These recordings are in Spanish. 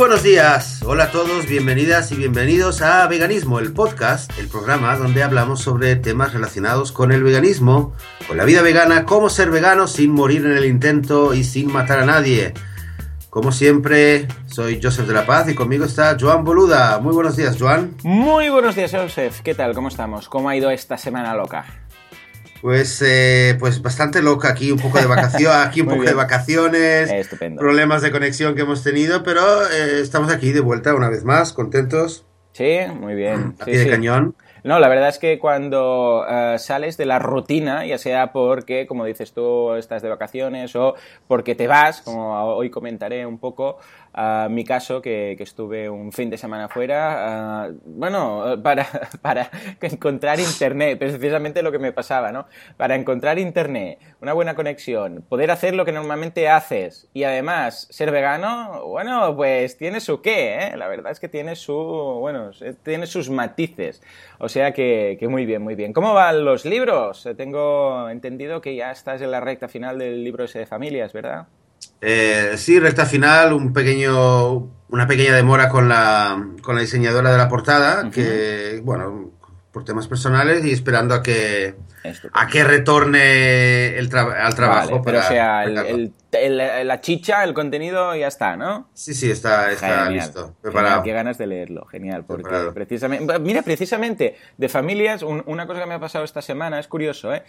buenos días, hola a todos, bienvenidas y bienvenidos a Veganismo, el podcast, el programa donde hablamos sobre temas relacionados con el veganismo, con la vida vegana, cómo ser vegano sin morir en el intento y sin matar a nadie. Como siempre, soy Joseph de la Paz y conmigo está Joan Boluda. Muy buenos días, Joan. Muy buenos días, Joseph. ¿Qué tal? ¿Cómo estamos? ¿Cómo ha ido esta semana loca? Pues, eh, pues bastante loca aquí, un poco de vacaciones, aquí un poco de vacaciones, problemas de conexión que hemos tenido, pero eh, estamos aquí de vuelta una vez más, contentos. Sí, muy bien. Aquí de cañón. No, la verdad es que cuando eh, sales de la rutina, ya sea porque, como dices tú, estás de vacaciones o porque te vas, como hoy comentaré un poco, mi caso, que, estuve un fin de semana fuera, bueno, para, para encontrar internet, precisamente lo que me pasaba, ¿no? Para encontrar internet, una buena conexión, poder hacer lo que normalmente haces y además ser vegano, bueno, pues tiene su qué, ¿eh? La verdad es que tiene su, bueno, tiene sus matices. O sea que, que muy bien, muy bien. ¿Cómo van los libros? Tengo entendido que ya estás en la recta final del libro ese de familias, ¿verdad? Eh, sí, recta final, un pequeño, una pequeña demora con la, con la diseñadora de la portada, que, bueno, por temas personales y esperando a que, a que retorne el al trabajo. pero o sea, la chicha, el contenido ya está, ¿no? Sí, sí, está, está listo, preparado. qué ganas de leerlo, genial, porque precisamente, mira, precisamente de familias, una cosa que me ha pasado esta semana, es curioso, ¿eh?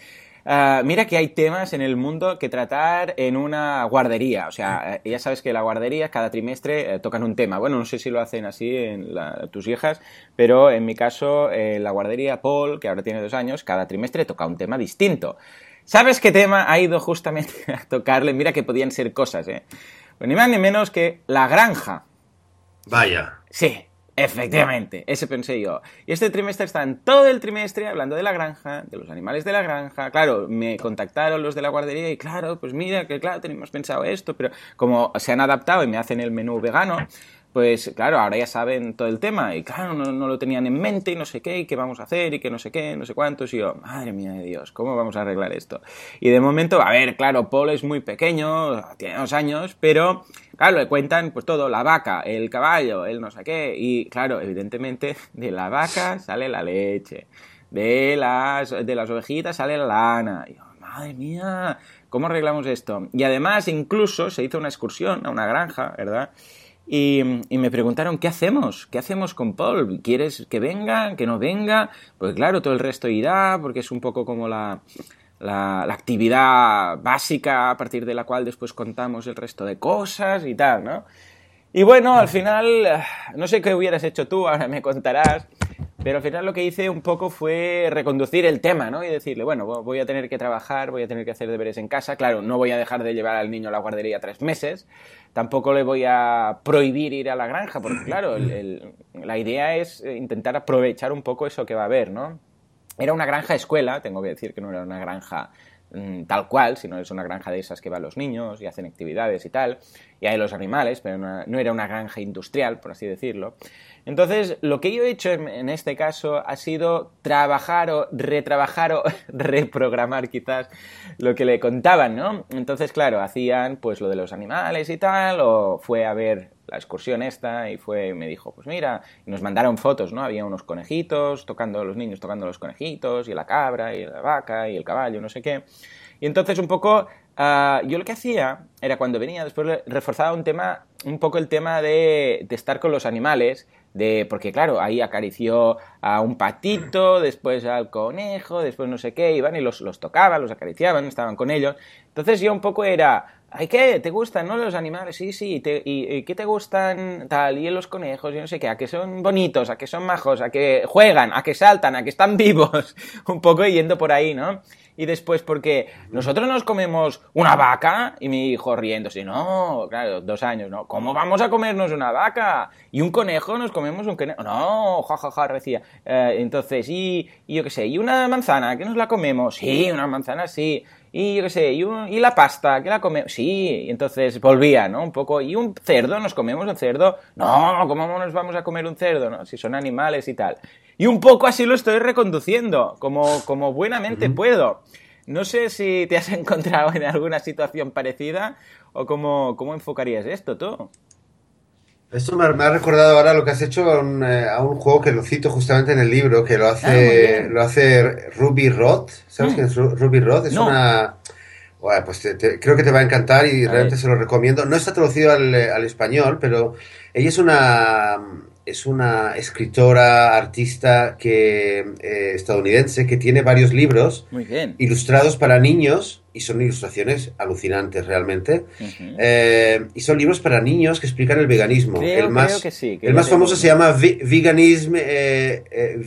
Ah, mira que hay temas en el mundo que tratar en una guardería. O sea, eh, ya sabes que la guardería cada trimestre eh, tocan un tema. Bueno, no sé si lo hacen así en tus hijas, pero en mi caso, eh, la guardería Paul, que ahora tiene dos años, cada trimestre toca un tema distinto. ¿Sabes qué tema ha ido justamente a tocarle? Mira que podían ser cosas, ¿eh? Pues ni más ni menos que la granja. Vaya. Sí, Efectivamente, ese pensé yo. Y este trimestre están todo el trimestre hablando de la granja, de los animales de la granja. Claro, me contactaron los de la guardería y claro, pues mira, que claro, tenemos pensado esto, pero como se han adaptado y me hacen el menú vegano, pues claro, ahora ya saben todo el tema y claro, no, lo tenían en mente y no sé qué, y qué vamos a hacer y que no sé qué, no sé cuántos. Y yo, madre mía de Dios, ¿cómo vamos a arreglar esto? Y de momento, a ver, claro, Paul es muy pequeño, tiene dos años, pero claro, le cuentan pues todo, la vaca, el caballo, el no sé qué, y claro, evidentemente de la vaca sale la leche, de las, de las ovejitas sale la lana. Y yo, madre mía, ¿cómo arreglamos esto? Y además, incluso se hizo una excursión a una granja, ¿verdad? Y, me preguntaron, ¿qué hacemos? ¿Qué hacemos con Paul? ¿Quieres que venga? ¿Que no venga? Pues claro, todo el resto irá, porque es un poco como la, la, actividad básica a partir de la cual después contamos el resto de cosas y tal, ¿no? Y bueno, al final, no sé qué hubieras hecho tú, ahora me contarás, pero al final lo que hice un poco fue reconducir el tema, ¿no? Y decirle, bueno, voy a tener que trabajar, voy a tener que hacer deberes en casa. Claro, no voy a dejar de llevar al niño a la guardería tres meses. Tampoco le voy a prohibir ir a la granja, porque claro, la idea es intentar aprovechar un poco eso que va a haber, ¿no? Era una granja escuela, tengo que decir que no era una granja mm, tal cual, sino es una granja de esas que van los niños y hacen actividades y tal, y hay los animales, pero no era una granja industrial, por así decirlo. Entonces, lo que yo he hecho en, este caso ha sido trabajar o retrabajar o reprogramar quizás lo que le contaban, ¿no? Entonces, claro, hacían pues lo de los animales y tal, o fue a ver la excursión esta y fue me dijo, pues mira, nos mandaron fotos, ¿no? Había unos conejitos, tocando los niños tocando los conejitos, y la cabra, y la vaca, y el caballo, no sé qué. Y entonces un poco ah, yo lo que hacía era cuando venía después reforzaba un tema, un poco el tema de, de estar con los animales de porque claro, ahí acarició a un patito, después al conejo, después no sé qué, iban y los, los tocaban, los acariciaban, estaban con ellos. Entonces yo un poco era, ¿ay qué? ¿Te gustan, no, los animales? Sí, sí, y, qué te gustan tal? Y los conejos, y no sé qué, a que son bonitos, a que son majos, a que juegan, a que saltan, a que están vivos, un poco yendo por ahí, ¿no? y después porque nosotros nos comemos una vaca y mi hijo riéndose, no, claro, dos años, ¿no? ¿Cómo vamos a comernos una vaca? Y un conejo, nos comemos un conejo, no, jajaja, ja, ja, decía. Eh, entonces, y, y yo qué sé, y una manzana, ¿que nos la comemos? Sí, una manzana sí y yo qué sé, y, y, la pasta, ¿qué la comemos? Sí, y entonces volvía, ¿no? Un poco, ¿y un cerdo? ¿Nos comemos un cerdo? No, ¿cómo nos vamos a comer un cerdo? No, si son animales y tal. Y un poco así lo estoy reconduciendo, como, como buenamente puedo. No sé si te has encontrado en alguna situación parecida o cómo, cómo enfocarías esto tú. Esto me, ha recordado ahora lo que has hecho a un, eh, a un, juego que lo cito justamente en el libro, que lo hace, ah, lo hace Ruby Roth. ¿Sabes mm. quién es Ruby Roth? Es una... Bueno, pues creo que te va a encantar y realmente se lo recomiendo. No está traducido al, al español, pero ella es una es una escritora, artista que, eh, estadounidense que tiene varios libros ilustrados para niños y son ilustraciones alucinantes realmente. Eh, y son libros para niños que explican el veganismo. el más, el más famoso se llama Veganism, eh,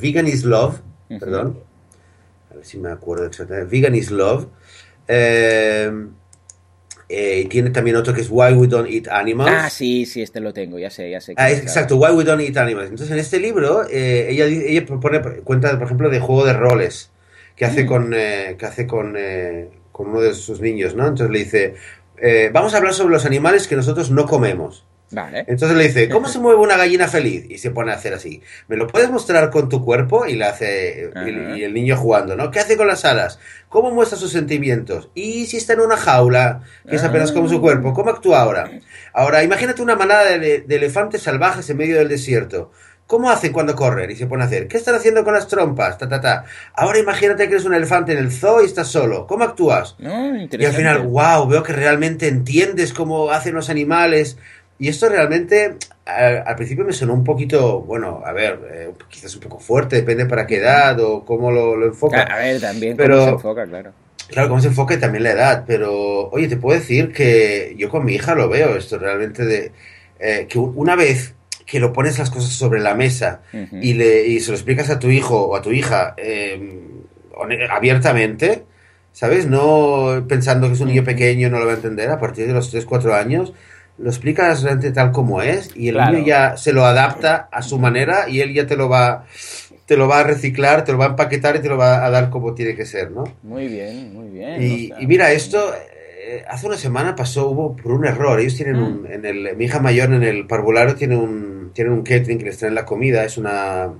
Vegan is Love, perdón. A ver si me acuerdo exactamente. Vegan is Love. Eh, y tiene también otro que es Why We Don't Eat Animals. Ah, sí, sí, este lo tengo, ya sé, ya sé. Ah, exacto, Why We Don't Eat Animals. Entonces, en este libro, eh, ella, ella propone, cuenta, por ejemplo, de juego de roles que hace, mm. con, eh, que hace con, con, uno de sus niños, ¿no? Entonces le dice, vamos a hablar sobre los animales que nosotros no comemos. Entonces le dice, ¿cómo se mueve una gallina feliz? Y se pone a hacer así. ¿Me lo puedes mostrar con tu cuerpo? Y hace, y, el niño jugando, ¿no? ¿Qué hace con las alas? ¿Cómo muestra sus sentimientos? Y si está en una jaula, que es apenas como su ah. cuerpo, ¿cómo actúa ahora? Ahora, imagínate una manada de, elefantes salvajes en medio del desierto. ¿Cómo hacen cuando corren? Y se pone a hacer. ¿Qué están haciendo con las trompas? Ta, ta, ta. Ahora imagínate que eres un elefante en el zoo y estás solo. ¿Cómo actúas? y al final, wow, veo que realmente entiendes cómo hacen los animales. Y esto realmente al, principio me sonó un poquito, bueno, a ver, eh, quizás un poco fuerte, depende para qué edad o cómo lo, lo enfoca. A ver, también pero, cómo se enfoca, claro. Claro, cómo se enfoca y también la edad, pero oye, te puedo decir que yo con mi hija lo veo esto realmente de eh, que una vez que lo pones las cosas sobre la mesa y, le, y se lo explicas a tu hijo o a tu hija em, abiertamente, ¿sabes? No pensando que es un niño pequeño, no lo va a entender a partir de los 3, 4 años, lo explicas realmente tal como es y el niño ya se lo adapta a su manera y él ya te lo va te lo va a reciclar, te lo va a empaquetar y te lo va a dar como tiene que ser, ¿no? Muy bien, muy bien. Y, mira, esto eh, hace una semana pasó, hubo por un error. Ellos tienen un, mm. en el, mi hija mayor en el parvulario tiene un, tiene un catering que les traen la comida, es una,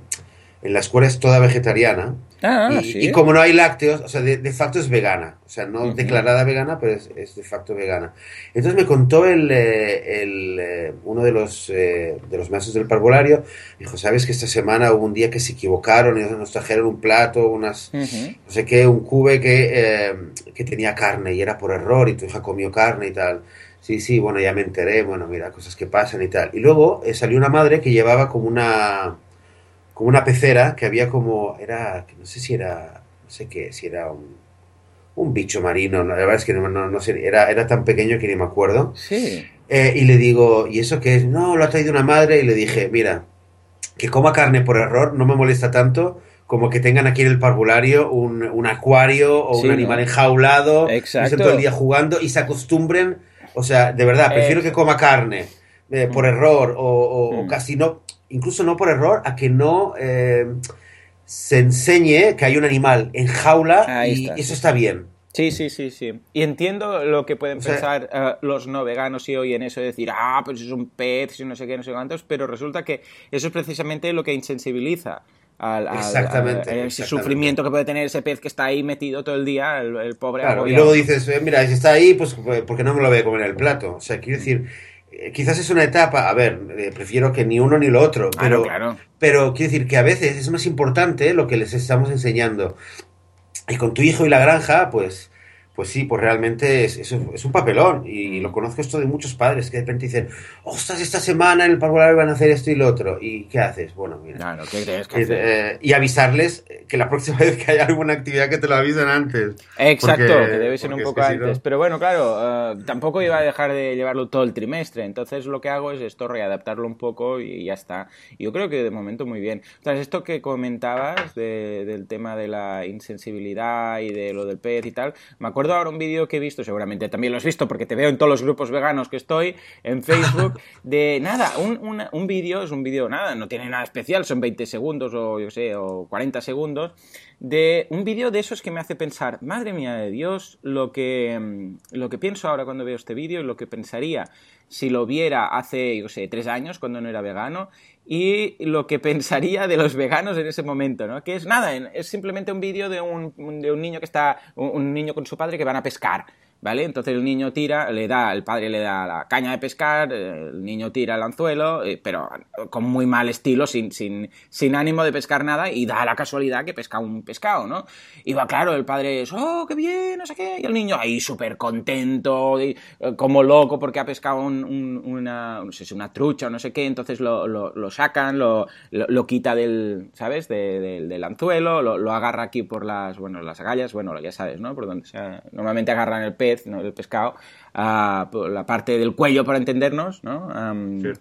en la escuela es toda vegetariana Ah, y, como no hay lácteos, o sea, de, facto es vegana. O sea, no declarada vegana, pero es, de facto vegana. Entonces me contó el, eh, el eh, uno de los, eh, de los maestros del parvulario, dijo, ¿sabes que esta semana hubo un día que se equivocaron y nos trajeron un plato, unas, no sé qué, un cube que, que tenía carne y era por error y tu hija comió carne y tal. Sí, sí, bueno, ya me enteré, bueno, mira, cosas que pasan y tal. Y luego salió una madre que llevaba como una como una pecera que había como, era, no sé si era, no sé qué, si era un, un bicho marino, la verdad es que no, no, sé, era, era tan pequeño que ni me acuerdo. Sí. Eh, y le digo, ¿y eso qué es? No, lo ha traído una madre y le dije, mira, que coma carne por error no me molesta tanto como que tengan aquí en el parvulario un, un acuario o un animal enjaulado, Exacto. todo el día jugando y se acostumbren, o sea, de verdad, prefiero que coma carne eh, por mm. error o, o, mm. casi no, incluso no por error, a que no eh, se enseñe que hay un animal en jaula y eso está bien. Sí, sí, sí, sí. Y entiendo lo que pueden pensar eh, los no veganos y hoy en eso de decir, ah, pues es un pez, y no sé qué, no sé cuántos, pero resulta que eso es precisamente lo que insensibiliza al, ese sufrimiento que puede tener ese pez que está ahí metido todo el día, el, pobre. y luego dices, eh, mira, si está ahí, pues porque no me lo voy a comer en el plato. O sea, quiero decir, eh, quizás es una etapa, a ver, eh, prefiero que ni uno ni lo otro, pero, pero quiero decir que a veces es más importante lo que les estamos enseñando. Y con tu hijo y la granja, pues pues sí, pues realmente es, es, un papelón. Y, lo conozco esto de muchos padres que de repente dicen, ostras, esta semana en el parvulario van a hacer esto y lo otro. ¿Y qué haces? Bueno, mira. Eh, y avisarles que la próxima vez que haya alguna actividad que te lo avisen antes. Exacto, que debe ser un poco antes. Pero bueno, claro, eh, tampoco iba a dejar de llevarlo todo el trimestre. Entonces lo que hago es esto, readaptarlo un poco y ya está. Y yo creo que de momento muy bien. Entonces, esto que comentabas del tema de la insensibilidad y de lo del pez y tal, me acuerdo ahora un vídeo que he visto, seguramente también lo has visto porque te veo en todos los grupos veganos que estoy, en Facebook, de nada, un, un, vídeo, es un vídeo, nada, no tiene nada especial, son 20 segundos o yo sé, o 40 segundos, de un vídeo de esos que me hace pensar, madre mía de Dios, lo que, mm, lo que pienso ahora cuando veo este vídeo y lo que pensaría si lo viera hace, yo sé, tres años cuando no era vegano y lo que pensaría de los veganos en ese momento, ¿no? Que es nada, es simplemente un vídeo de un, de un niño que está, un niño con su padre que van a pescar ¿vale? Entonces el niño tira, le da, el padre le da la caña de pescar, el niño tira el anzuelo, eh, pero con muy mal estilo, sin, sin, sin ánimo de pescar nada, y da la casualidad que pesca un pescado, ¿no? Y va, claro, el padre es, oh, qué bien, no sé qué, y el niño ahí súper contento, eh, como loco porque ha pescado una, no sé una trucha o no sé qué, entonces lo, lo, sacan, lo, lo, quita del, ¿sabes? del anzuelo, lo, agarra aquí por las, bueno, las agallas, bueno, ya sabes, ¿no? Por donde sea, normalmente agarran el pez, ¿no? el pescado, a la parte del cuello para entendernos, ¿no?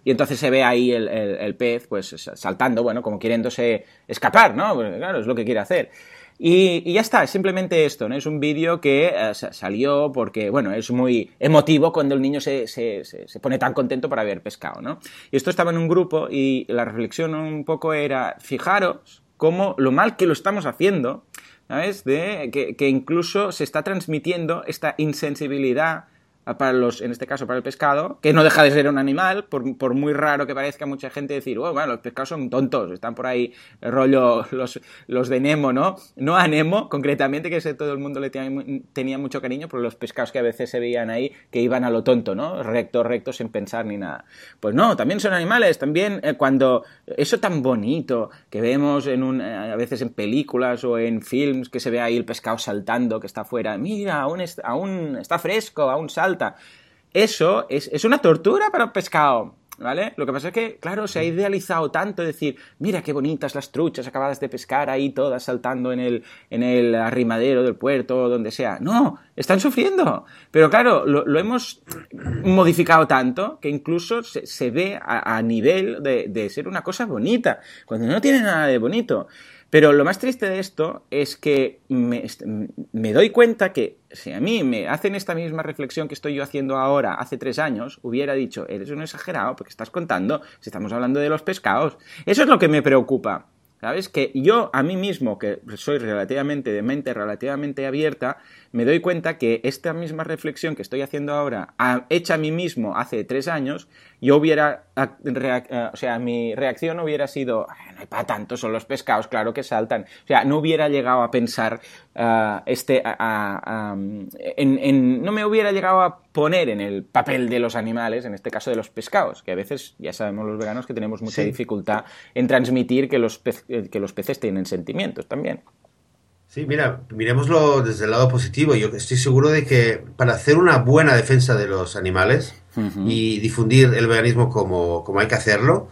Y entonces se ve ahí el, el, pez, pues saltando, bueno, como queriéndose escapar, ¿no? claro, es lo que quiere hacer. Y, ya está, es simplemente esto, ¿no? Es un vídeo que eh, salió porque, bueno, es muy emotivo cuando el niño se, se, se, pone tan contento por haber pescado, ¿no? Y esto estaba en un grupo y la reflexión un poco era, fijaros cómo lo mal que lo estamos haciendo, ¿sabes? De que, que incluso se está transmitiendo esta insensibilidad para los, en este caso para el pescado, que no deja de ser un animal, por, por muy raro que parezca mucha gente decir, oh, bueno, los pescados son tontos, están por ahí rollo los, los de Nemo, ¿no? No a Nemo, concretamente, que todo el mundo le tenía, tenía mucho cariño, por los pescados que a veces se veían ahí, que iban a lo tonto, ¿no? Recto, recto, sin pensar ni nada. Pues no, también son animales, también eh, cuando eso tan bonito que vemos en un, eh, a veces en películas o en films, que se ve ahí el pescado saltando, que está afuera, mira, aún, aún está fresco, aún salta, eso es, una tortura para un pescado. ¿Vale? Lo que pasa es que, claro, se ha idealizado tanto decir, mira qué bonitas las truchas acabadas de pescar ahí todas saltando en el, en el arrimadero del puerto o donde sea. No, están sufriendo. Pero claro, lo, hemos modificado tanto que incluso se, ve a, nivel de, de, ser una cosa bonita, cuando no tiene nada de bonito. Pero lo más triste de esto es que me, doy cuenta que si a mí me hacen esta misma reflexión que estoy yo haciendo ahora, hace tres años, hubiera dicho, eres un exagerado porque estás contando, si estamos hablando de los pescados. Eso es lo que me preocupa. ¿Sabes? Que yo a mí mismo, que soy relativamente de mente relativamente abierta, me doy cuenta que esta misma reflexión que estoy haciendo ahora, hecha a mí mismo hace tres años, yo hubiera, o sea, mi reacción hubiera sido, no hay para tanto, son los pescados, claro que saltan. O sea, no hubiera llegado a pensar, este, en, no me hubiera llegado a poner en el papel de los animales, en este caso de los pescados, que a veces ya sabemos los veganos que tenemos mucha dificultad en transmitir que los, que los peces tienen sentimientos también. Sí, mira, miremoslo desde el lado positivo. Yo estoy seguro de que para hacer una buena defensa de los animales y difundir el veganismo como, como, hay que hacerlo,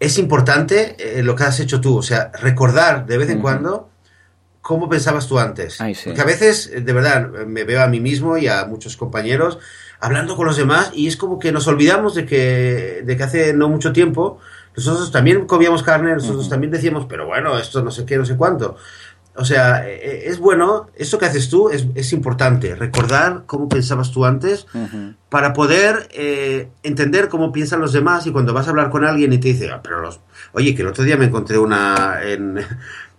es importante eh, lo que has hecho tú. O sea, recordar de vez en cuando cómo pensabas tú antes. Porque a veces, de verdad, me veo a mí mismo y a muchos compañeros hablando con los demás y es como que nos olvidamos de que, de que hace no mucho tiempo nosotros también comíamos carne, nosotros también decíamos, pero bueno, esto no sé qué, no sé cuánto. O sea, e, e, es bueno, eso que haces tú es, es importante, recordar cómo pensabas tú antes para poder eh, entender cómo piensan los demás y cuando vas a hablar con alguien y te dice, ah, pero los, oye, que el otro día me encontré una en,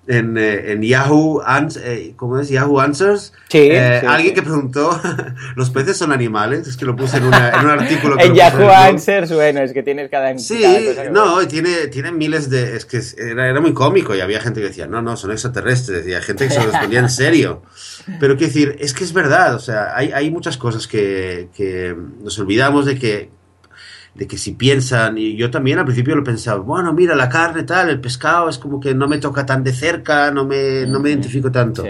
en, eh, en Yahoo, eh, ¿cómo es? Yahoo Answers. Eh, sí, alguien que preguntó, ¿los peces son animales? Es que lo puse en, una, en un artículo. en Yahoo Answers, bueno, es que tienes cada... Sí, no, y tiene, tiene miles de... Es que era, era, muy cómico y había gente que decía, no, no, son extraterrestres. Y hay gente que se lo respondía en serio. Pero quiero decir, es que es verdad, o sea, hay, hay muchas cosas que, que nos olvidamos de que de que si piensan, y yo también al principio lo pensaba, bueno, mira, la carne tal, el pescado es como que no me toca tan de cerca, no me, no me identifico tanto.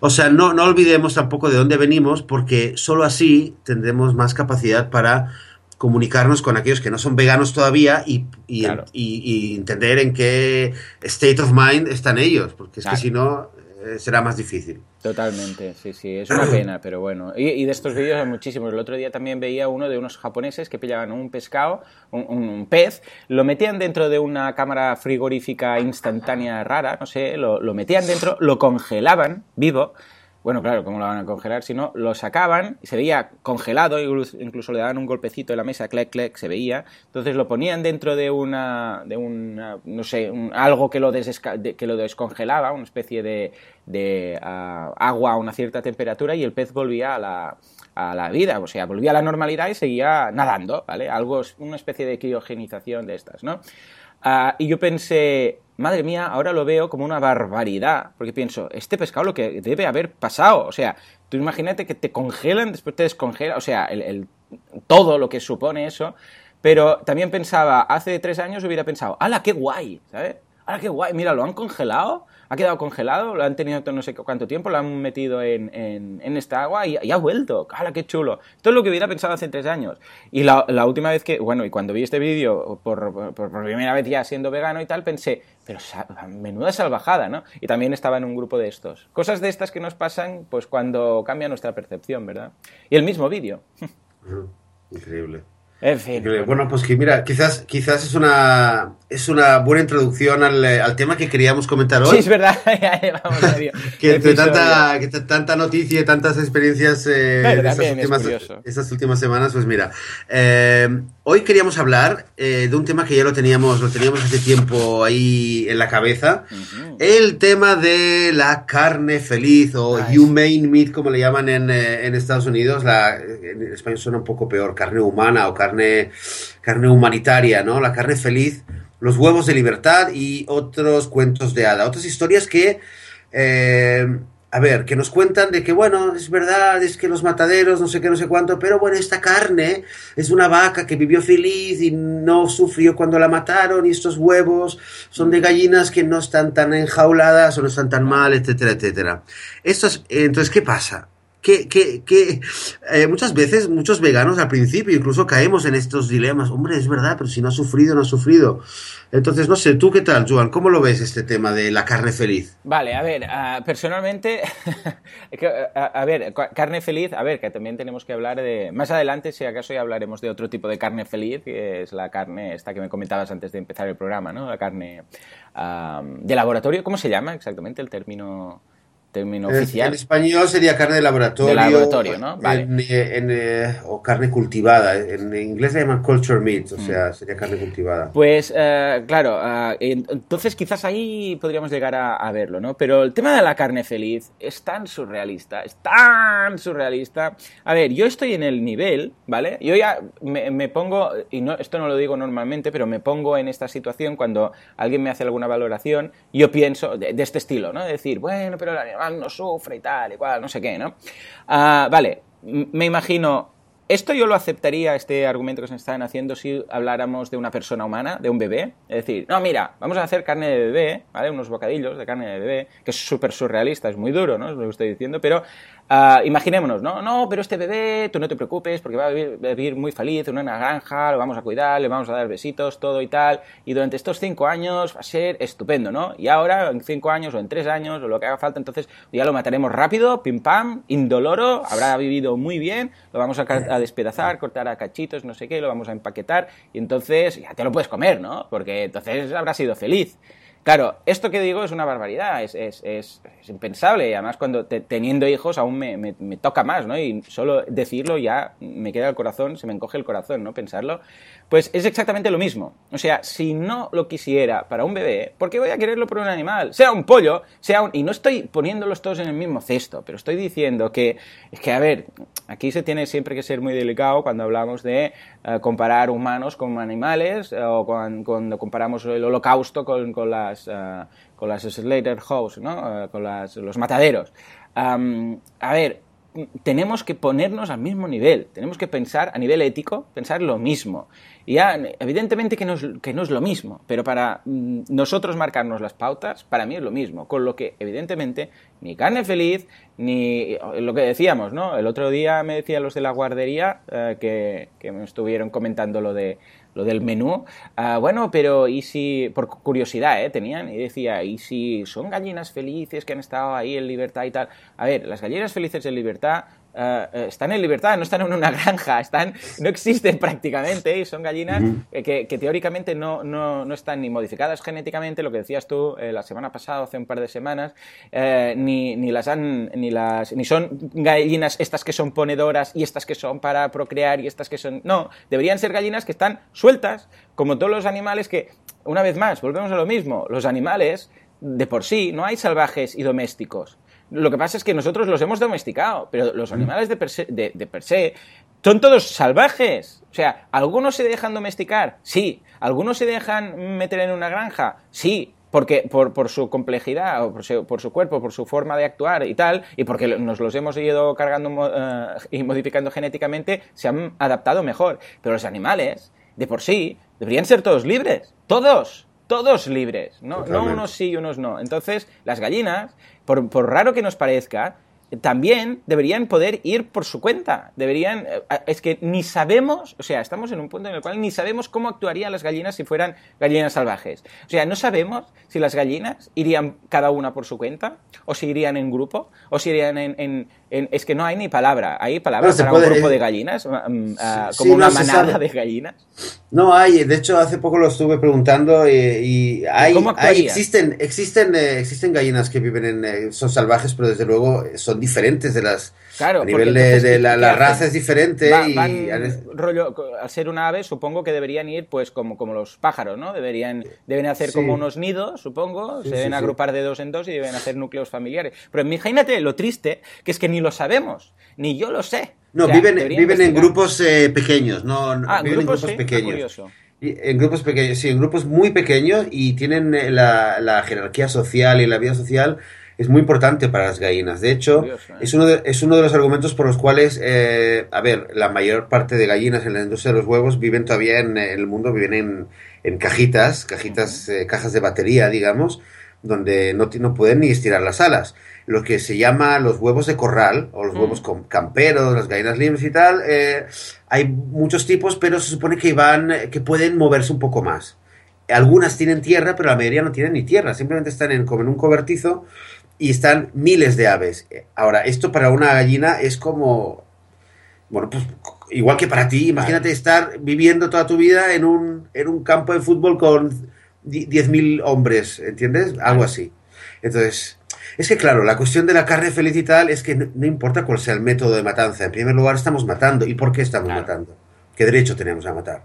O sea, no, no olvidemos tampoco de dónde venimos, porque solo así tendremos más capacidad para comunicarnos con aquellos que no son veganos todavía y, y, y, entender en qué state of mind están ellos, porque es que si no, eh, será más difícil. Totalmente, sí, sí, es una pena, pero bueno. Y, de estos vídeos hay muchísimos. El otro día también veía uno de unos japoneses que pillaban un pescado, un, pez, lo metían dentro de una cámara frigorífica instantánea rara, no sé, lo, lo metían dentro, lo congelaban vivo bueno, claro, ¿cómo lo van a congelar? Si no, lo sacaban se veía congelado, incluso le daban un golpecito en la mesa, clec, clec, se veía. Entonces lo ponían dentro de una, de una no sé, algo que lo, lo descongelaba, una especie de, de ah, agua a una cierta temperatura y el pez volvía a la, a la vida, o sea, volvía a la normalidad y seguía nadando, ¿vale? Algo, una especie de criogenización de estas, ¿no? Ah, y yo pensé, madre mía, ahora lo veo como una barbaridad, porque pienso, este pescado lo que debe haber pasado, o sea, tú imagínate que te congelan, después te descongelan, o sea, el, todo lo que supone eso, pero también pensaba, hace tres años hubiera pensado, ¡hala, qué guay! ¿Sabes? ¡hala, qué guay! Mira, lo han congelado, ha quedado congelado, lo han tenido no sé cuánto tiempo, lo han metido en, esta agua y, ha vuelto. ¡Hala, qué chulo! Esto es lo que hubiera pensado hace tres años. Y la, la última vez que, bueno, y cuando vi este vídeo por, por, primera vez ya siendo vegano y tal, pensé, pero menuda salvajada, ¿no? Y también estaba en un grupo de estos. Cosas de estas que nos pasan, pues cuando cambia nuestra percepción, ¿verdad? Y el mismo vídeo. Increíble. En fin. Bueno, pues que mira, quizás, quizás es una es una buena introducción al, al tema que queríamos comentar hoy. Sí, es verdad. Vamos, que entre tanta, que tanta noticia y tantas experiencias eh, estas, últimas, estas, últimas, semanas, pues mira, eh, hoy queríamos hablar eh, de un tema que ya lo teníamos, lo teníamos hace tiempo ahí en la cabeza, el tema de la carne feliz o humane meat, como le llaman en, eh, en Estados Unidos, la, en español suena un poco peor, carne humana o carne, carne humanitaria, ¿no? La carne feliz los huevos de libertad y otros cuentos de hada, otras historias que, eh, a ver, que nos cuentan de que, bueno, es verdad, es que los mataderos, no sé qué, no sé cuánto, pero bueno, esta carne es una vaca que vivió feliz y no sufrió cuando la mataron y estos huevos son de gallinas que no están tan enjauladas o no están tan mal, etcétera, etcétera. Esto entonces, ¿qué pasa? Que, que, que eh, muchas veces muchos veganos al principio incluso caemos en estos dilemas. Hombre, es verdad, pero si no ha sufrido, no ha sufrido. Entonces, no sé, ¿tú qué tal, Joan? ¿Cómo lo ves este tema de la carne feliz? Vale, a ver, uh, personalmente, a, ver, carne feliz, a ver, que también tenemos que hablar de... Más adelante, si acaso, ya hablaremos de otro tipo de carne feliz, que es la carne esta que me comentabas antes de empezar el programa, ¿no? La carne uh, de laboratorio, ¿cómo se llama exactamente el término? Término oficial. En español sería carne de laboratorio. De laboratorio, ¿no? Vale. Eh, o carne cultivada. En inglés se llama culture meat, o mm. sea, sería carne cultivada. Pues, eh, claro, eh, entonces quizás ahí podríamos llegar a, verlo, ¿no? Pero el tema de la carne feliz es tan surrealista, es tan surrealista. A ver, yo estoy en el nivel, ¿vale? Yo ya me, pongo, y no, esto no lo digo normalmente, pero me pongo en esta situación cuando alguien me hace alguna valoración, yo pienso de, de este estilo, ¿no? De decir, bueno, pero la no sufre y tal, y cual, no sé qué, ¿no? Ah, vale, me imagino esto yo lo aceptaría, este argumento que se están haciendo, si habláramos de una persona humana, de un bebé. Es decir, no, mira, vamos a hacer carne de bebé, ¿vale? Unos bocadillos de carne de bebé, que es súper surrealista, es muy duro, ¿no? Es lo que estoy diciendo, pero uh, imaginémonos, ¿no? No, pero este bebé, tú no te preocupes, porque va a vivir, muy feliz en una granja, lo vamos a cuidar, le vamos a dar besitos, todo y tal, y durante estos cinco años va a ser estupendo, ¿no? Y ahora, en cinco años o en tres años, o lo que haga falta, entonces ya lo mataremos rápido, pim pam, indoloro, habrá vivido muy bien, lo vamos a despedazar, cortar a cachitos, no sé qué, lo vamos a empaquetar y entonces ya te lo puedes comer, ¿no? Porque entonces habrás sido feliz. Claro, esto que digo es una barbaridad, es, es, es, impensable y además cuando teniendo hijos aún me, me, me, toca más, ¿no? Y solo decirlo ya me queda el corazón, se me encoge el corazón, ¿no? Pensarlo. Pues es exactamente lo mismo. O sea, si no lo quisiera para un bebé, ¿por qué voy a quererlo por un animal? Sea un pollo, sea un... Y no estoy poniéndolos todos en el mismo cesto, pero estoy diciendo que, es que, a ver, aquí se tiene siempre que ser muy delicado cuando hablamos de eh, comparar humanos con animales eh, o cuando, comparamos el holocausto con, con uh, con las slaughterhouse, ¿no? con las, los mataderos. a ver, tenemos que ponernos al mismo nivel, tenemos que pensar a nivel ético, pensar lo mismo. Y ya, evidentemente que no, es, que no es lo mismo, pero para mm, nosotros marcarnos las pautas, para mí es lo mismo. Con lo que, evidentemente, ni carne feliz, ni lo que decíamos, ¿no? El otro día me decían los de la guardería eh, que, que me estuvieron comentando lo de lo del menú. Ah, bueno, pero ¿y si, por curiosidad, ¿eh? Tenían, y decía, ¿y si son gallinas felices que han estado ahí en libertad y tal? A ver, las gallinas felices en libertad eh, están en libertad, no están en una granja, están, no existen prácticamente y son gallinas que, teóricamente no, no, no, están ni modificadas genéticamente, lo que decías tú eh, la semana pasada, hace un par de semanas, ni, ni, las han, ni, las, ni son gallinas estas que son ponedoras y estas que son para procrear y estas que son... No, deberían ser gallinas que están sueltas, como todos los animales que, una vez más, volvemos a lo mismo, los animales de por sí no hay salvajes y domésticos. Lo que pasa es que nosotros los hemos domesticado, pero los animales de per se, de, per se son todos salvajes. O sea, ¿algunos se dejan domesticar? Sí. ¿Algunos se dejan meter en una granja? Sí. porque por, por, su complejidad, o por su, por su, cuerpo, por su forma de actuar y tal, y porque nos los hemos ido cargando uh, y modificando genéticamente, se han adaptado mejor. Pero los animales, de por sí, deberían ser todos libres. Todos. Todos libres. No, no unos sí y unos no. Entonces, las gallinas, por, por raro que nos parezca, también deberían poder ir por su cuenta. Deberían. Eh, es que ni sabemos, o sea, estamos en un punto en el cual ni sabemos cómo actuarían las gallinas si fueran gallinas salvajes. O sea, no sabemos si las gallinas irían cada una por su cuenta, o si irían en grupo, o si irían en. es que no hay ni palabra. ¿Hay palabras para un grupo de gallinas? Mm, ah, como una manada de gallinas. No hay, de hecho hace poco lo estuve preguntando y, hay, existen, existen, eh, existen gallinas que viven en, eh, son salvajes, pero desde luego son diferentes de las Claro, a nivel de, la, raza es diferente y rollo, al ser una ave supongo que deberían ir pues como, como los pájaros, ¿no? Deberían deben hacer como unos nidos, supongo, se deben agrupar de dos en dos y deben hacer núcleos familiares. Pero imagínate lo triste que es que ni lo sabemos, ni yo lo sé. No, viven, viven en grupos eh, pequeños, no, ah, viven grupos, en grupos pequeños. En grupos pequeños, sí, en grupos muy pequeños y tienen eh, la, la jerarquía social y la vida social es muy importante para las gallinas. De hecho, ¿eh? es, uno de, es uno de los argumentos por los cuales, eh, a ver, la mayor parte de gallinas en la industria de los huevos viven todavía en, el mundo, viven en, en cajitas, cajitas, eh, cajas de batería, digamos, donde no, no pueden ni estirar las alas. Lo que se llama los huevos de corral, o los huevos camperos, las gallinas libres y tal, hay muchos tipos, pero se supone que van, que pueden moverse un poco más. Algunas tienen tierra, pero la mayoría no tienen ni tierra, simplemente están en, como en un cobertizo y están miles de aves. Ahora, esto para una gallina es como, bueno, pues igual que para ti, imagínate estar viviendo toda tu vida en un, en un campo de fútbol con 10.000 hombres, ¿entiendes? Algo así. Entonces, es que claro, la cuestión de la carne feliz y tal es que no, importa cuál sea el método de matanza, en primer lugar estamos matando. ¿Y por qué estamos matando? ¿Qué derecho tenemos a matar?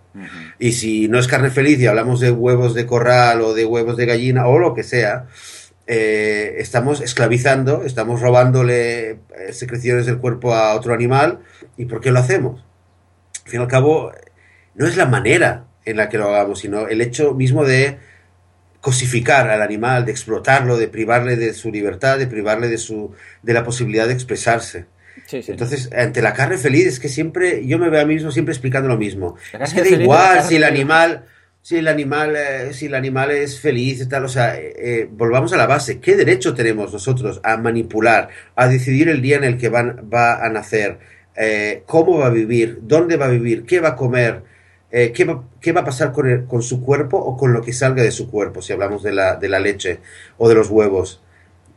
Y si no es carne feliz y hablamos de huevos de corral o de huevos de gallina o lo que sea, eh, estamos esclavizando, estamos robándole eh, secreciones del cuerpo a otro animal. ¿Y por qué lo hacemos? Al fin y al cabo, no es la manera en la que lo hagamos, sino el hecho mismo de cosificar al animal, de explotarlo, de privarle de su libertad, de privarle de, su, de la posibilidad de expresarse. Entonces, ante la carne feliz, es que siempre, yo me veo a mí mismo siempre explicando lo mismo. Es que da igual si el animal si el animal, eh, si el animal es feliz y tal, o sea, eh, eh, volvamos a la base. ¿Qué derecho tenemos nosotros a manipular, a decidir el día en el que van, va a nacer, cómo va a vivir, dónde va a vivir, qué va a comer, qué va, qué, va, a pasar con, con su cuerpo o con lo que salga de su cuerpo, si hablamos de la, de la leche o de los huevos?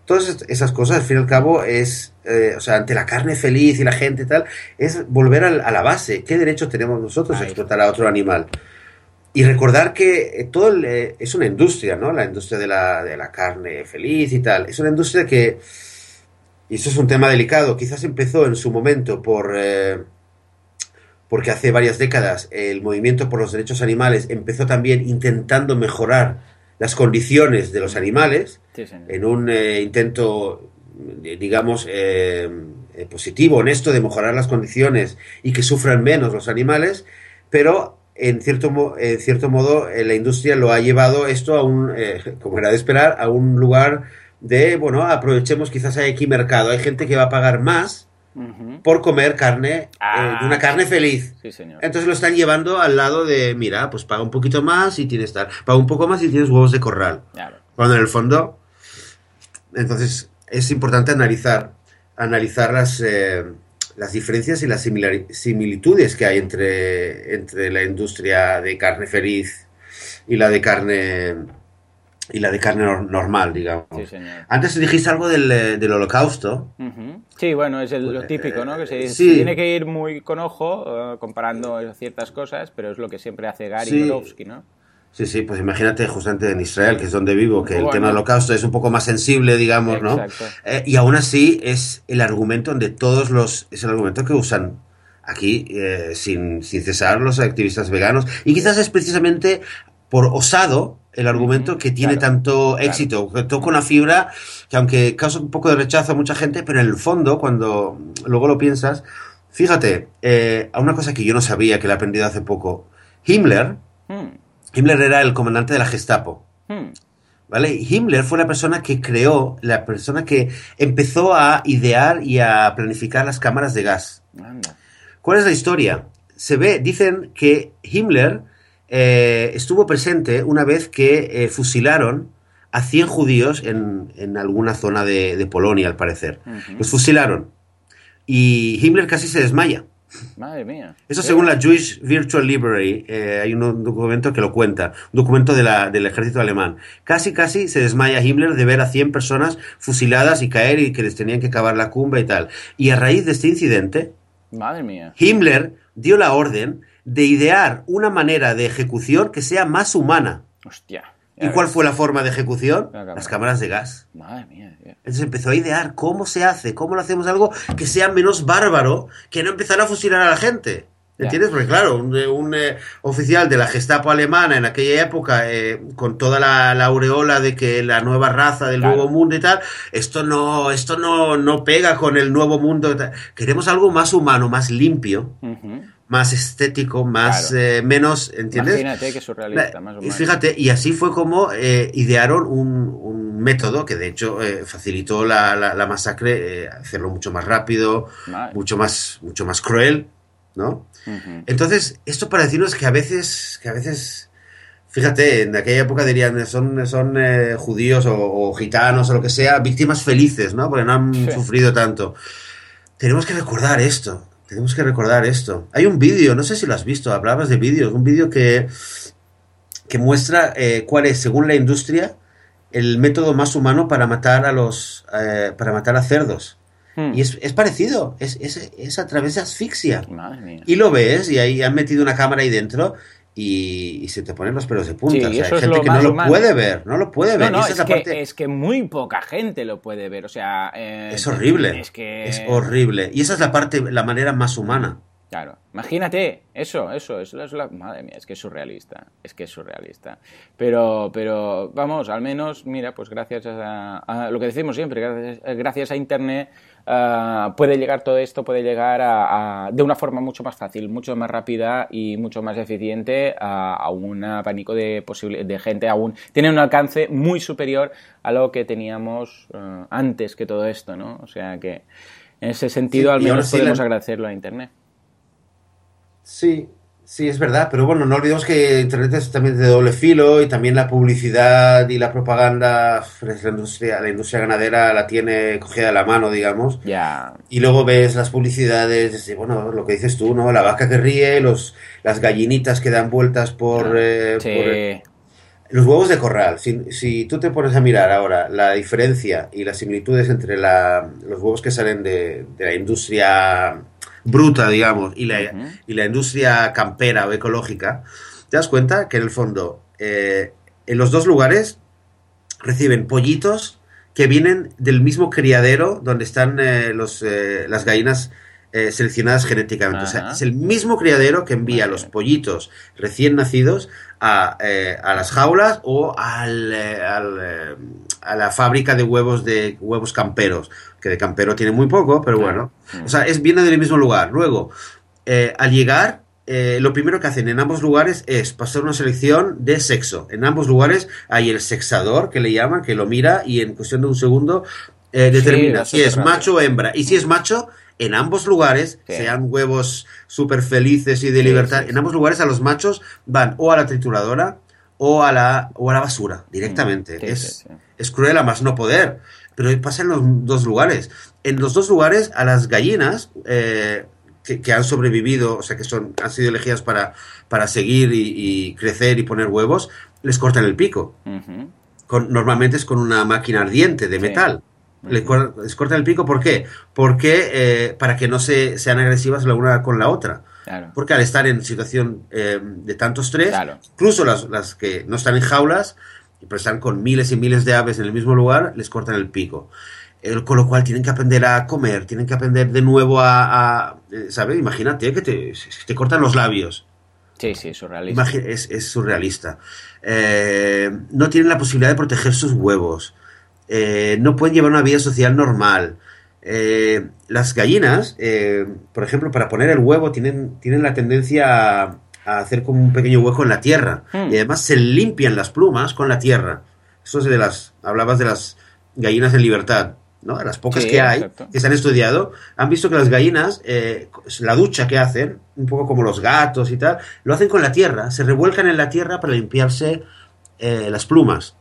Todas esas cosas, al fin y al cabo, es, o sea, ante la carne feliz y la gente y tal, es volver a, la base. ¿Qué derecho tenemos nosotros a explotar a otro animal? Y recordar que eh, todo eh, es una industria, ¿no? La industria de la, de la carne feliz y tal. Es una industria que, y eso es un tema delicado, quizás empezó en su momento por... Eh, porque hace varias décadas el movimiento por los derechos animales empezó también intentando mejorar las condiciones de los animales en un intento, digamos, positivo, honesto de mejorar las condiciones y que sufran menos los animales, pero en cierto, en cierto modo, eh, la industria lo ha llevado esto a un, eh, como era de esperar, a un lugar de, bueno, aprovechemos, quizás hay aquí mercado, hay gente que va a pagar más por comer carne, eh, de una ah, carne feliz. Entonces lo están llevando al lado de, mira, pues paga un poquito más y tienes tal, paga un poco más y tienes huevos de corral. Cuando en el fondo, entonces es importante analizar, analizar las las diferencias y las similitudes que hay entre, entre la industria de carne feliz y la de carne y la de carne normal, digamos. Antes dijiste algo del, eh, del holocausto. Sí, bueno, es lo típico, ¿no? Que se, tiene que ir muy con ojo eh, comparando ciertas cosas, pero es lo que siempre hace Gary sí. ¿no? Sí, sí, pues imagínate justamente en Israel, que es donde vivo, que el tema del holocausto es un poco más sensible, digamos, ¿no? Eh, y aún así es el argumento donde todos los... es el argumento que usan aquí eh, sin, sin cesar los activistas veganos. Y quizás es precisamente por osado el argumento que tiene tanto éxito, que toca una fibra que aunque causa un poco de rechazo a mucha gente, pero en el fondo, cuando luego lo piensas, fíjate, eh, a una cosa que yo no sabía, que le he aprendido hace poco, Himmler, hmm. Himmler era el comandante de la Gestapo. Hmm. ¿Vale? Himmler fue la persona que creó, la persona que empezó a idear y a planificar las cámaras de gas. Anda. ¿Cuál es la historia? Se ve, dicen que Himmler eh, estuvo presente una vez que eh, fusilaron a 100 judíos en, en alguna zona de, de Polonia, al parecer. Los fusilaron. Y Himmler casi se desmaya. Madre mía. Eso según la Jewish Virtual Library, eh, hay un documento que lo cuenta, un documento de la- del ejército alemán. Casi, casi se desmaya Himmler de ver a 100 personas fusiladas y caer y que les tenían que cavar la cumba y tal. Y a raíz de este incidente, Madre mía. Himmler dio la orden de idear una manera de ejecución que sea más humana. Hostia. ¿Y cuál fue la forma de ejecución? La. Las cámaras de gas. Madre mía. Entonces empezó a idear cómo se hace, cómo lo hacemos algo que sea menos bárbaro, que no empezar a fusilar a la gente. ¿Entiendes? Porque claro, un, eh, un, eh, oficial de la Gestapo alemana en aquella época, eh, con toda la, la aureola de que la nueva raza del Claro. nuevo mundo y tal, esto no, esto no, no pega con el nuevo mundo. Queremos algo más humano, más limpio, Ujú. Más estético, más Claro. eh, menos, ¿entiendes? Imagínate que surrealista, más o Y menos. fíjate, y así fue como eh, idearon un, un método que de hecho eh, facilitó la, la- la masacre, eh, hacerlo mucho más rápido, Madre. mucho más, mucho más cruel, ¿no? Entonces, esto para decirnos que a veces, que a veces, fíjate, en aquella época dirían, son, son judíos o, o gitanos o lo que sea, víctimas felices, ¿no? Porque no han Sí. sufrido tanto. Tenemos que recordar esto, tenemos que recordar esto. Hay un vídeo, no sé si lo has visto, hablabas de vídeos, un vídeo que, que muestra eh, cuál es, según la industria, el método más humano para matar a los, eh, para matar a cerdos. Hmm. Y es, es parecido, es, es, es a través de asfixia. Madre mía. Y lo ves, y ahí han metido una cámara ahí dentro y, y se te ponen los pelos de punta. Sí, o sea, hay gente que no lo humano. puede ver, no lo puede No, ver. no, esa es que, parte- es que muy poca gente lo puede ver. O sea. eh, es horrible. Es que. Es horrible. Y esa es la parte, la manera más humana. Claro, imagínate, eso, eso, eso es la... Madre mía, es que es surrealista, es que es surrealista. Pero, pero, vamos, al menos, mira, pues gracias a, a lo que decimos siempre, gracias, gracias a Internet ah, puede llegar todo esto, puede llegar a, a- de una forma mucho más fácil, mucho más rápida y mucho más eficiente a, a un abanico de, posible, de gente aún. Tiene un alcance muy superior a lo que teníamos ah, antes que todo esto, ¿no? O sea que... En ese sentido, Sí, al menos podemos la- agradecerlo a Internet. Sí, sí, es verdad. Pero bueno, no olvidemos que Internet es también de doble filo y también la publicidad y la propaganda, pues, la industria, la industria ganadera la tiene cogida de la mano, digamos. Ya, Y luego ves las publicidades, bueno, lo que dices tú, ¿no? La vaca que ríe, los, las gallinitas que dan vueltas por, eh, sí, por- Los huevos de corral. Si, si tú te pones a mirar ahora la diferencia y las similitudes entre la- los huevos que salen de, de la industria bruta, digamos, y la, y la industria campera o ecológica, te das cuenta que en el fondo, eh, en los dos lugares reciben pollitos que vienen del mismo criadero donde están eh, los, eh, las gallinas eh, seleccionadas genéticamente. O sea, es el mismo criadero que envía Vale. los pollitos recién nacidos a, eh, a las jaulas o al, eh, al, a la fábrica de huevos de huevos camperos, que de campero tiene muy poco, pero Claro. bueno. O sea, es, viene del mismo lugar. Luego, eh, al llegar, eh, lo primero que hacen en ambos lugares es pasar una selección de sexo. En ambos lugares hay el sexador, que le llaman, que lo mira y en cuestión de un segundo eh, determina si es macho o hembra. Y si es macho, en ambos lugares, Sí. sean huevos súper felices y de Sí, libertad, en ambos lugares a los machos van o a la trituradora o a la, o a la basura directamente. Mm, es, sí, sí. Es cruel a más no poder. Pero pasa en los dos lugares. En los dos lugares, a las gallinas eh, que, que han sobrevivido, o sea, que son, han sido elegidas para, para seguir y, y crecer y poner huevos, les cortan el pico. Con, normalmente es con una máquina ardiente de Sí. metal. Les cortan el pico, ¿por qué? Porque eh, para que no se, sean agresivas la una con la otra. Claro. Porque al estar en situación eh, de tanto estrés, Claro. incluso las, las que no están en jaulas, pero están con miles y miles de aves en el mismo lugar, les cortan el pico. El- con lo cual tienen que aprender a comer, tienen que aprender de nuevo a, a, eh, ¿sabes? Imagínate que te, te cortan los labios. Sí, sí, surrealista. Imagi- es, es surrealista. Eh, no tienen la posibilidad de proteger sus huevos. Eh, no pueden llevar una vida social normal. Eh, las gallinas, por ejemplo, para poner el huevo, tienen, tienen la tendencia a, a hacer como un pequeño hueco en la tierra. Hmm. Y además se limpian las plumas con la tierra. eso es de las, hablabas de las gallinas en libertad, ¿no? Las pocas Sí, que hay, exacto. que se han estudiado, han visto que las gallinas, eh, la ducha que hacen, un poco como los gatos y tal, lo hacen con la tierra, se revuelcan en la tierra para limpiarse eh, las plumas.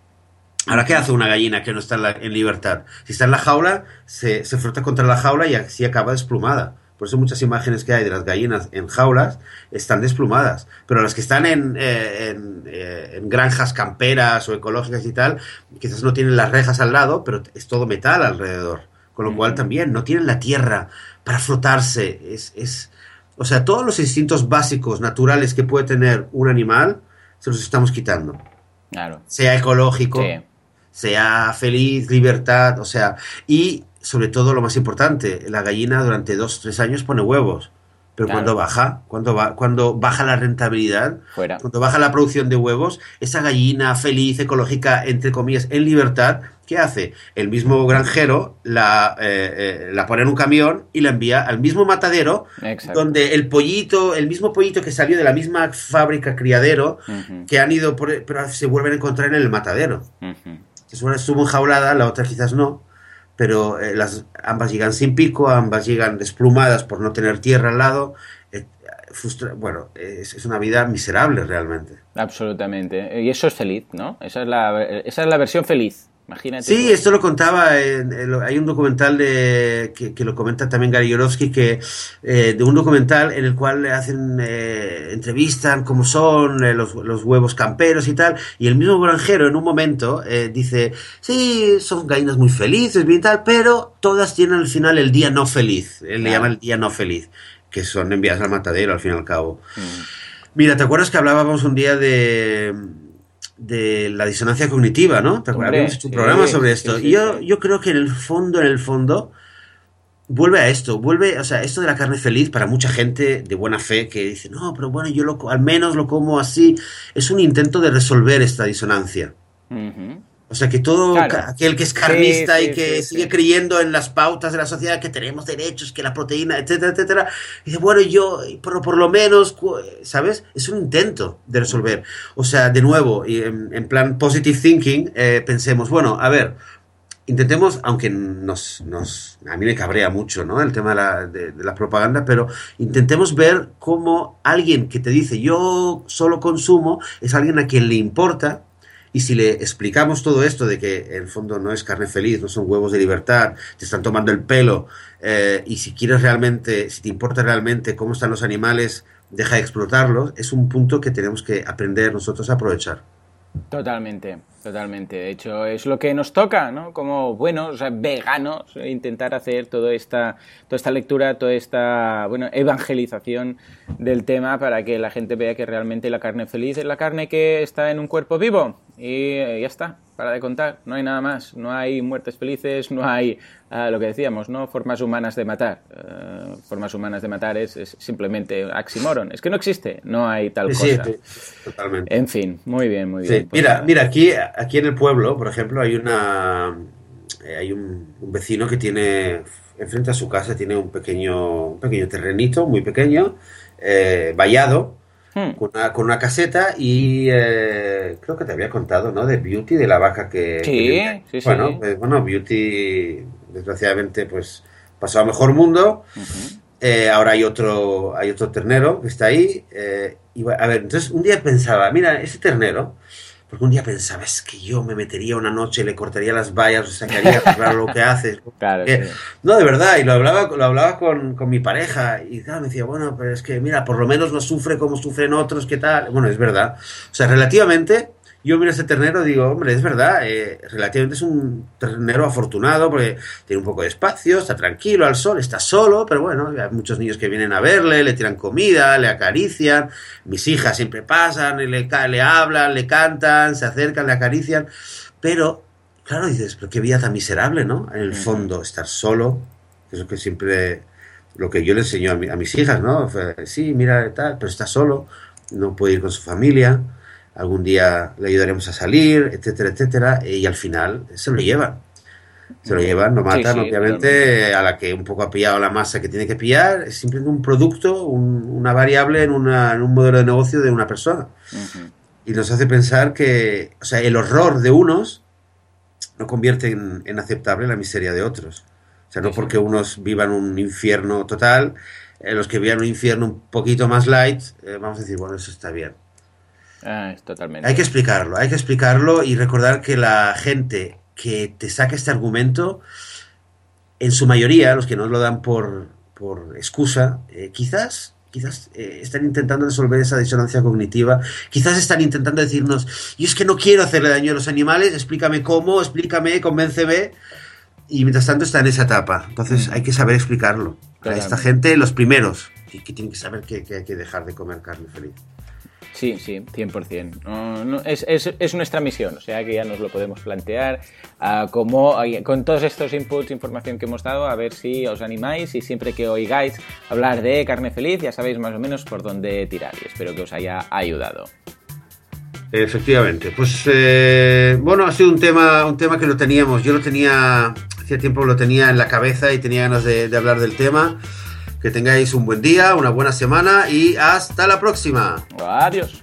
Ahora, ¿qué hace una gallina que no está en, la- en libertad? Si está en la jaula, se, se frota contra la jaula y así acaba desplumada. Por eso muchas imágenes que hay de las gallinas en jaulas están desplumadas. Pero las que están en, eh, en, eh, en granjas camperas o ecológicas y tal, quizás no tienen las rejas al lado, pero es todo metal alrededor. Con lo cual también no tienen la tierra para frotarse. Es, es, o sea, todos los instintos básicos, naturales que puede tener un animal, se los estamos quitando. Claro. Sea ecológico, Sí. sea feliz, libertad, o sea, y sobre todo lo más importante, la gallina durante dos, tres años pone huevos, pero Claro. cuando baja, cuando, va, cuando baja la rentabilidad, Fuera. cuando baja la producción de huevos, esa gallina feliz, ecológica, entre comillas, en libertad, ¿qué hace? El mismo granjero la, eh, eh, la pone en un camión y la envía al mismo matadero, Exacto. donde el pollito, el mismo pollito que salió de la misma fábrica criadero, que han ido por, pero se vuelven a encontrar en el matadero. Es una estuvo enjaulada, la otra quizás no, pero eh, las, ambas llegan sin pico, ambas llegan desplumadas por no tener tierra al lado. eh, frustra- bueno, es, es una vida miserable realmente. Absolutamente. Y eso es feliz, ¿no? Esa es la, esa es la versión feliz. Imagínate. Sí, tú. esto lo contaba, en- en lo- hay un documental de, que, que lo comenta también Gary Yourofsky, que, eh, de un documental en el cual le hacen, eh, entrevistan cómo son eh, los, los huevos camperos y tal, y el mismo granjero en un momento eh, dice, sí, son gallinas muy felices, bien tal, pero todas tienen al final el día no feliz, él le llama el día no feliz, que son enviadas al matadero al fin y al cabo. Mm. Mira, ¿te acuerdas que hablábamos un día de, de la disonancia cognitiva, ¿no? ¿Te acuerdas? Hombre, hecho un programa sobre esto. sí, y yo, yo creo que en el fondo, en el fondo, vuelve a esto, vuelve, o sea, esto de la carne feliz para mucha gente de buena fe que dice, no, pero bueno, yo lo, al menos lo como así, es un intento de resolver esta disonancia. O sea, que todo Claro. aquel que es carnista Sí, y que sí, sigue creyendo en las pautas de la sociedad, que tenemos derechos, que la proteína, etcétera, etcétera, dice, bueno, yo, por, por lo menos, ¿sabes? Es un intento de resolver. O sea, de nuevo, en plan positive thinking, eh, pensemos, bueno, a ver, intentemos, aunque nos, nos, a mí me cabrea mucho, ¿no? El tema de la, de- de la propaganda, pero intentemos ver cómo alguien que te dice yo solo consumo es alguien a quien le importa y si le explicamos todo esto de que en el fondo no es carne feliz, no son huevos de libertad, te están tomando el pelo, eh, y si quieres realmente, si te importa realmente cómo están los animales, deja de explotarlos, es un punto que tenemos que aprender nosotros a aprovechar. Totalmente, totalmente. De hecho, es lo que nos toca, ¿no? Como buenos o sea, veganos, intentar hacer toda esta, toda esta lectura, toda esta bueno, evangelización del tema para que la gente vea que realmente la carne feliz es la carne que está en un cuerpo vivo. Y eh, ya está, para de contar, no hay nada más. No hay muertes felices, no hay ah, lo que decíamos, ¿no? Formas humanas de matar. Eh, formas humanas de matar es, es simplemente oxímoron. Es que no existe, no hay tal cosa. sí, totalmente. En fin, muy bien, muy Sí, bien. Pues mira, mira, aquí, aquí en el pueblo, por ejemplo, hay una eh, hay un, un vecino que tiene enfrente a su casa tiene un pequeño un pequeño terrenito muy pequeño eh, vallado Hmm. con una, con una caseta y eh, creo que te había contado, ¿no? De Beauty, de la vaca que... Sí, que sí, sí. Bueno, pues, bueno, Beauty desgraciadamente pues pasó a mejor mundo. Eh, ahora hay otro, hay otro ternero que está ahí. y a ver, entonces un día pensaba, mira, ese ternero, porque un día pensaba, es que yo me metería una noche, le cortaría las vallas, sacaría, claro, lo que hace. Claro, Eh, sí. no, de verdad, y lo hablaba, lo hablaba con, con mi pareja, y claro, me decía, bueno, pero es que, mira, por lo menos no sufre como sufren otros, ¿qué tal? Bueno, es verdad. O sea, relativamente, yo miro a ese ternero y digo, hombre, es verdad, eh, relativamente es un ternero afortunado porque tiene un poco de espacio, está tranquilo al sol, está solo, pero bueno, hay muchos niños que vienen a verle, le tiran comida, le acarician, mis hijas siempre pasan, y le, le hablan, le cantan, se acercan, le acarician, pero, claro, dices, pero qué vida tan miserable, ¿no? En el fondo, estar solo, eso que siempre, lo que yo le enseño a, mi- a mis hijas, ¿no? Fue, sí, mira, tal, pero está solo, no puede ir con su familia, algún día le ayudaremos a salir, etcétera, etcétera, y al final se lo llevan. Se lo llevan, lo matan, sí, obviamente, a la que un poco ha pillado la masa que tiene que pillar, es simplemente un producto, un- una variable en, una- en un modelo de negocio de una persona. Ujú. Y nos hace pensar que, o sea, el horror de unos no convierte en, aceptable la miseria de otros. O sea, no porque unos vivan un infierno total, eh, los que vivan un infierno un poquito más light, eh, vamos a decir, bueno, eso está bien. Ah, totalmente. Hay que explicarlo, hay que explicarlo y recordar que la gente que te saca este argumento, en su mayoría, los que no lo dan por, por excusa, eh, quizás quizás eh, están intentando resolver esa disonancia cognitiva, quizás están intentando decirnos, yo es que no quiero hacerle daño a los animales, explícame cómo, explícame, convénceme, y mientras tanto está en esa etapa. Entonces mm. hay que saber explicarlo. A esta gente, los primeros, que, que tienen que saber que, que hay que dejar de comer carne feliz. Sí, sí, 100%. No, es, es, es, nuestra misión, o sea que ya nos lo podemos plantear uh, como, con todos estos inputs, información que hemos dado, a ver si os animáis y siempre que oigáis hablar de carne feliz ya sabéis más o menos por dónde tirar y espero que os haya ayudado. Efectivamente, pues eh, bueno, ha sido un tema, un tema que lo teníamos, yo lo tenía, hacía tiempo lo tenía en la cabeza y tenía ganas de, de hablar del tema. Que tengáis un buen día, una buena semana y hasta la próxima. Adiós.